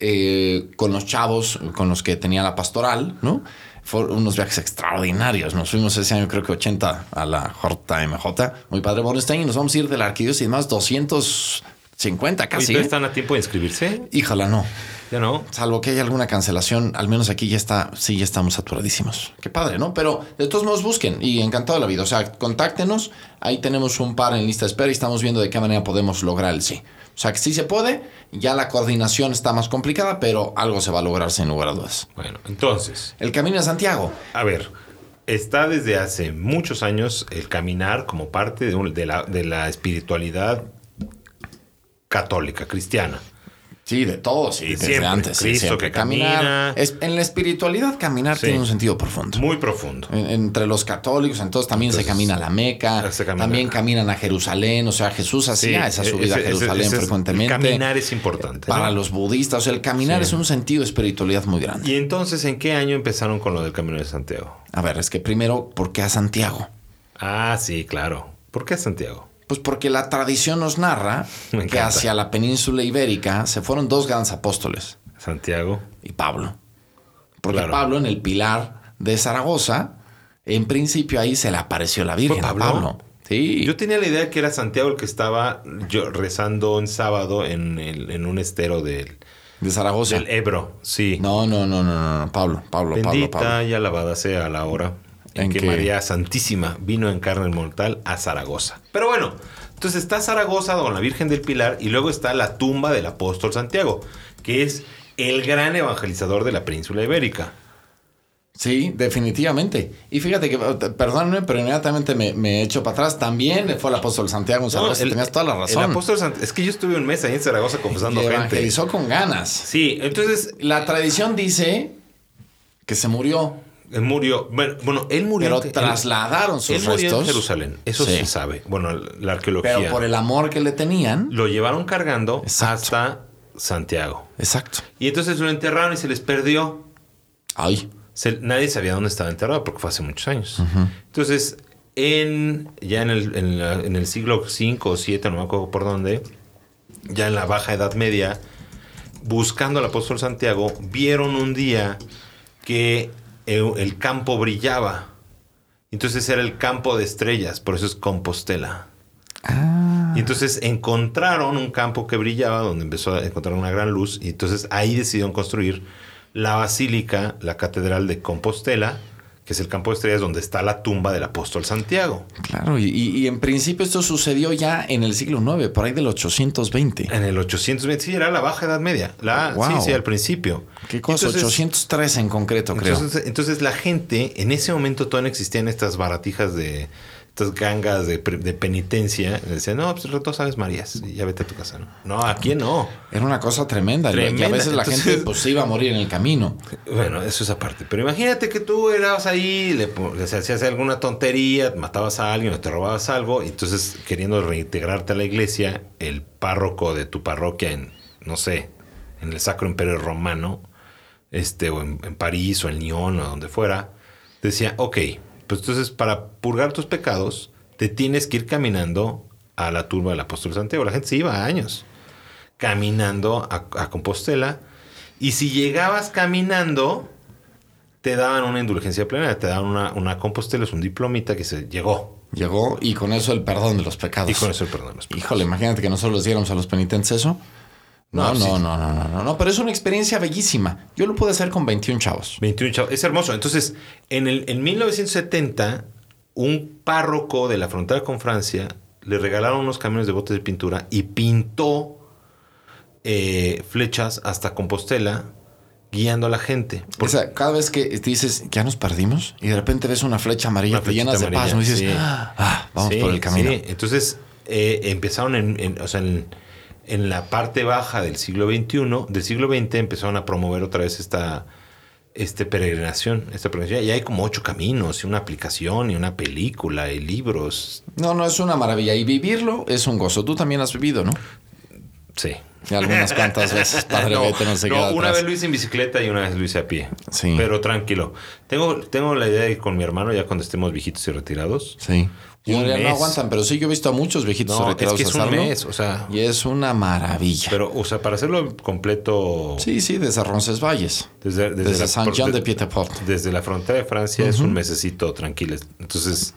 Speaker 1: eh, con los chavos con los que tenía la pastoral, ¿no? Fueron unos viajes extraordinarios. Nos fuimos ese año, creo que 80 a la JMJ, muy padre Bornstein, y nos vamos a ir de la arquidiócesis más 250
Speaker 2: ¿Y
Speaker 1: casi.
Speaker 2: todavía
Speaker 1: ¿eh?
Speaker 2: están a tiempo de inscribirse?
Speaker 1: Híjala, no.
Speaker 2: Ya no.
Speaker 1: Salvo que haya alguna cancelación, al menos aquí ya está, sí, ya estamos saturadísimos. Qué padre, ¿no? Pero de todos modos busquen y encantado de la vida. O sea, contáctenos. Ahí tenemos un par en lista de espera y estamos viendo de qué manera podemos lograr el sí. O sea, que sí se puede. Ya la coordinación está más complicada, pero algo se va a lograr sin lugar a dudas.
Speaker 2: Bueno, entonces,
Speaker 1: El Camino de Santiago.
Speaker 2: a ver, está desde hace muchos años el caminar como parte de, un- de la, de la espiritualidad católica, cristiana.
Speaker 1: Sí, de todo, sí, desde
Speaker 2: Siempre.
Speaker 1: antes. sí,
Speaker 2: Cristo
Speaker 1: siempre.
Speaker 2: que camina.
Speaker 1: Es, en la espiritualidad, caminar
Speaker 2: Sí.
Speaker 1: tiene un sentido profundo.
Speaker 2: Muy profundo.
Speaker 1: En- entre los católicos, entonces también se camina a la Meca,
Speaker 2: camina.
Speaker 1: también caminan a Jerusalén, o sea, Jesús hacía esa
Speaker 2: ese-
Speaker 1: subida a Jerusalén
Speaker 2: ese
Speaker 1: frecuentemente.
Speaker 2: Caminar es importante.
Speaker 1: Para
Speaker 2: ¿no?
Speaker 1: los budistas, o sea, el caminar
Speaker 2: Sí.
Speaker 1: es un sentido de espiritualidad muy grande.
Speaker 2: Y entonces, ¿en qué año empezaron con lo del Camino de Santiago?
Speaker 1: A ver, es que primero, ¿por qué a Santiago?
Speaker 2: Ah, sí, claro. ¿Por qué Santiago?
Speaker 1: Pues porque la tradición nos narra que hacia la península ibérica se fueron dos grandes apóstoles
Speaker 2: Santiago.
Speaker 1: y Pablo. Porque
Speaker 2: Claro.
Speaker 1: Pablo en el pilar de Zaragoza, en principio ahí se le apareció la Virgen
Speaker 2: ¿Fue
Speaker 1: a
Speaker 2: Pablo?
Speaker 1: Pablo. Sí.
Speaker 2: Yo tenía la idea que era Santiago el que estaba yo, rezando en sábado en, el- en un estero del,
Speaker 1: de Zaragoza.
Speaker 2: del Ebro. Sí.
Speaker 1: No, no, no, no, no, Pablo, Pablo, Pablo,
Speaker 2: Bendita
Speaker 1: Pablo.
Speaker 2: y alabada sea la hora en,
Speaker 1: ¿En
Speaker 2: que? María Santísima vino en carne mortal a Zaragoza. Pero bueno, entonces está Zaragoza con la Virgen del Pilar y luego está la tumba del apóstol Santiago, que es el gran evangelizador de la península ibérica.
Speaker 1: Sí, definitivamente. Y fíjate que, perdóname, pero inmediatamente me, me echo para atrás. También fue el apóstol Santiago en Zaragoza.
Speaker 2: el-
Speaker 1: Tenías toda la razón.
Speaker 2: El apóstol Sant- es que yo estuve un mes ahí en Zaragoza confesando gente.
Speaker 1: evangelizó con ganas.
Speaker 2: Sí, entonces
Speaker 1: La tradición dice que se murió,
Speaker 2: él murió. Bueno, él murió.
Speaker 1: pero trasladaron sus
Speaker 2: Él murió
Speaker 1: restos.
Speaker 2: en Jerusalén. Eso
Speaker 1: Sí.
Speaker 2: se sabe. Bueno, la arqueología.
Speaker 1: Pero por el amor que le tenían.
Speaker 2: Lo llevaron cargando
Speaker 1: Exacto.
Speaker 2: hasta Santiago.
Speaker 1: Exacto.
Speaker 2: Y entonces lo enterraron y se les perdió.
Speaker 1: Ay.
Speaker 2: Se- nadie sabía dónde estaba enterrado porque fue hace muchos años. Entonces, en, ya en el, en la- en el siglo V o VII, no me acuerdo por dónde, ya en la Baja Edad Media, buscando al apóstol Santiago, vieron un día que el, campo brillaba. Entonces era el campo de estrellas, por eso es Compostela. Y entonces encontraron un campo que brillaba, donde empezó a encontrar una gran luz, y entonces ahí decidieron construir la basílica, la catedral de Compostela, que es el campo de estrellas donde está la tumba del apóstol Santiago.
Speaker 1: Claro, y, y- en principio esto sucedió ya en el siglo IX, por ahí del 820.
Speaker 2: En el 820, sí, era la Baja Edad Media. La,
Speaker 1: Wow.
Speaker 2: Sí, sí, al principio.
Speaker 1: ¿Qué cosa?
Speaker 2: Entonces-
Speaker 1: 803 en concreto, creo.
Speaker 2: Entonces, entonces la gente, en ese momento todavía no existían estas baratijas de estas gangas de, de penitencia. Decían, no, pues tú sabes Marías, y ya vete a tu casa. No, no aquí no.
Speaker 1: Era una cosa tremenda. Y a
Speaker 2: Tremenda.
Speaker 1: veces la gente pues, se iba a morir en el camino.
Speaker 2: Bueno, eso es aparte. Pero imagínate que tú eras ahí, le, le hacías alguna tontería, matabas a alguien o te robabas algo, y entonces queriendo reintegrarte a la iglesia, el párroco de tu parroquia en, no sé, en el Sacro Imperio Romano, este, o en, en París o en Lyon o donde fuera, decía, ok, pues entonces para purgar tus pecados, te tienes que ir caminando a la tumba del apóstol Santiago. La gente se iba años caminando a, a Compostela. Y si llegabas caminando, te daban una indulgencia plena, te daban una, una Compostela, es un diplomita que se llegó.
Speaker 1: Llegó y con eso el perdón de los pecados.
Speaker 2: Y con eso el perdón. de los pecados.
Speaker 1: Híjole, imagínate que nosotros les diéramos a los penitentes eso. No,
Speaker 2: No,
Speaker 1: no,
Speaker 2: sí.
Speaker 1: no, no, no, no, no, pero es una experiencia bellísima. Yo lo pude hacer con 21 chavos.
Speaker 2: 21 chavos. Es hermoso. Entonces, en, el, en 1970, un párroco de la frontera con Francia le regalaron unos camiones de botes de pintura y pintó eh, flechas hasta Compostela guiando a la gente.
Speaker 1: O sea, cada vez que dices, ya nos perdimos, y de repente ves una flecha amarilla,
Speaker 2: Una
Speaker 1: te llenas de paz, ¿no? Dices,
Speaker 2: sí.
Speaker 1: ah, vamos
Speaker 2: Sí,
Speaker 1: por el camino.
Speaker 2: sí. Entonces, eh, empezaron en, en- o sea, en, en la parte baja del siglo XXI, del siglo XX, empezaron a promover otra vez esta este peregrinación, esta peregrinación. Y hay como ocho caminos, y una aplicación, y una película, y libros.
Speaker 1: No, no, es una maravilla. Y vivirlo es un gozo. Tú también has vivido, ¿no?
Speaker 2: Sí.
Speaker 1: Algunas cuantas veces, (laughs) padre
Speaker 2: no,
Speaker 1: Vete no se
Speaker 2: no, una
Speaker 1: atrás.
Speaker 2: vez lo hice en bicicleta y una vez lo hice a pie.
Speaker 1: Sí.
Speaker 2: Pero tranquilo. Tengo, tengo la idea de ir con mi hermano ya cuando estemos viejitos y retirados.
Speaker 1: Sí. Yo
Speaker 2: Un
Speaker 1: ya no
Speaker 2: mes.
Speaker 1: aguantan, pero sí, yo he visto a muchos viejitos
Speaker 2: No, es
Speaker 1: retirados
Speaker 2: que es un mes, o sea.
Speaker 1: Y es una maravilla.
Speaker 2: Pero, o sea, para hacerlo completo.
Speaker 1: sí, sí, desde Roncesvalles.
Speaker 2: Desde, desde,
Speaker 1: Desde
Speaker 2: la-
Speaker 1: Saint Jean
Speaker 2: de-
Speaker 1: Pietaport.
Speaker 2: Desde la frontera de Francia es un mesecito tranquilo. Entonces,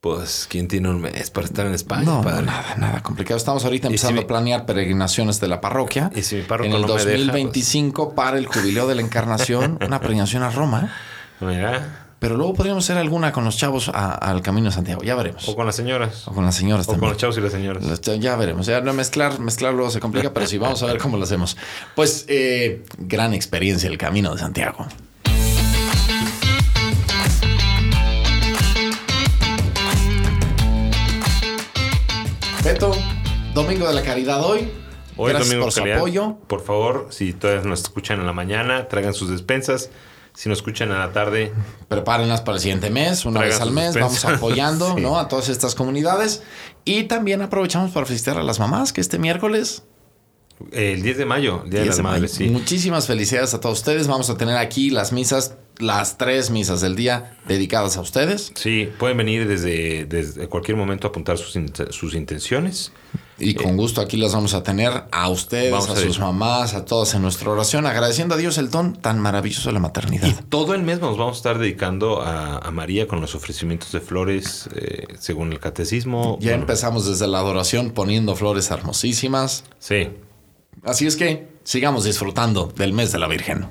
Speaker 2: pues, ¿quién tiene un mes para estar en España,
Speaker 1: No, no,
Speaker 2: padre?
Speaker 1: nada, nada complicado. Estamos ahorita
Speaker 2: si
Speaker 1: empezando
Speaker 2: mi-
Speaker 1: a planear peregrinaciones de la parroquia.
Speaker 2: Y si mi
Speaker 1: en el
Speaker 2: no me deja, pues.
Speaker 1: 2025 para el jubileo de la encarnación, una peregrinación a Roma.
Speaker 2: Mira,
Speaker 1: Pero luego podríamos hacer alguna con los chavos al Camino de Santiago. Ya veremos.
Speaker 2: o con las señoras.
Speaker 1: O con las señoras
Speaker 2: O con
Speaker 1: también.
Speaker 2: los chavos y las señoras.
Speaker 1: Los Ya veremos. Ya no mezclar, mezclar luego se complica, pero sí, vamos a ver cómo lo hacemos. Pues, eh, gran experiencia el Camino de Santiago. Beto, Domingo de la Caridad hoy.
Speaker 2: Hoy
Speaker 1: Gracias
Speaker 2: domingo
Speaker 1: por su apoyo.
Speaker 2: Por favor, si todavía nos escuchan en la mañana, traigan sus despensas. Si nos escuchan en la tarde,
Speaker 1: Prepárenlas para el siguiente mes, una vez al mes, vamos (laughs) apoyando
Speaker 2: Sí.
Speaker 1: ¿no? a todas estas comunidades. Y también aprovechamos para felicitar a las mamás que este miércoles
Speaker 2: el 10 de mayo, Día de
Speaker 1: 10
Speaker 2: las
Speaker 1: de.
Speaker 2: Madres, sí.
Speaker 1: Muchísimas felicidades a todos ustedes. Vamos a tener aquí las misas, las tres misas del día dedicadas a ustedes.
Speaker 2: Sí, pueden venir desde, desde cualquier momento a apuntar sus, sus intenciones.
Speaker 1: Y con gusto aquí las vamos a tener a ustedes,
Speaker 2: Eh, Vamos
Speaker 1: a
Speaker 2: a
Speaker 1: sus mamás, a todos en nuestra oración, agradeciendo a Dios el don tan maravilloso de la maternidad.
Speaker 2: Y todo el mes nos vamos a estar dedicando a, a María con los ofrecimientos de flores eh, según el catecismo.
Speaker 1: Ya
Speaker 2: Bueno,
Speaker 1: empezamos desde la adoración poniendo flores hermosísimas.
Speaker 2: Sí.
Speaker 1: Así es que sigamos disfrutando del mes de la Virgen.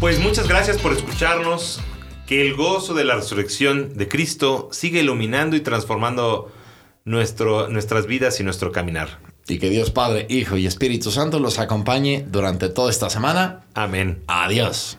Speaker 2: Pues muchas gracias por escucharnos. Que el gozo de la resurrección de Cristo siga iluminando y transformando nuestro, nuestras vidas y nuestro caminar.
Speaker 1: Y que Dios Padre, Hijo y Espíritu Santo los acompañe durante toda esta semana.
Speaker 2: Amén.
Speaker 1: Adiós.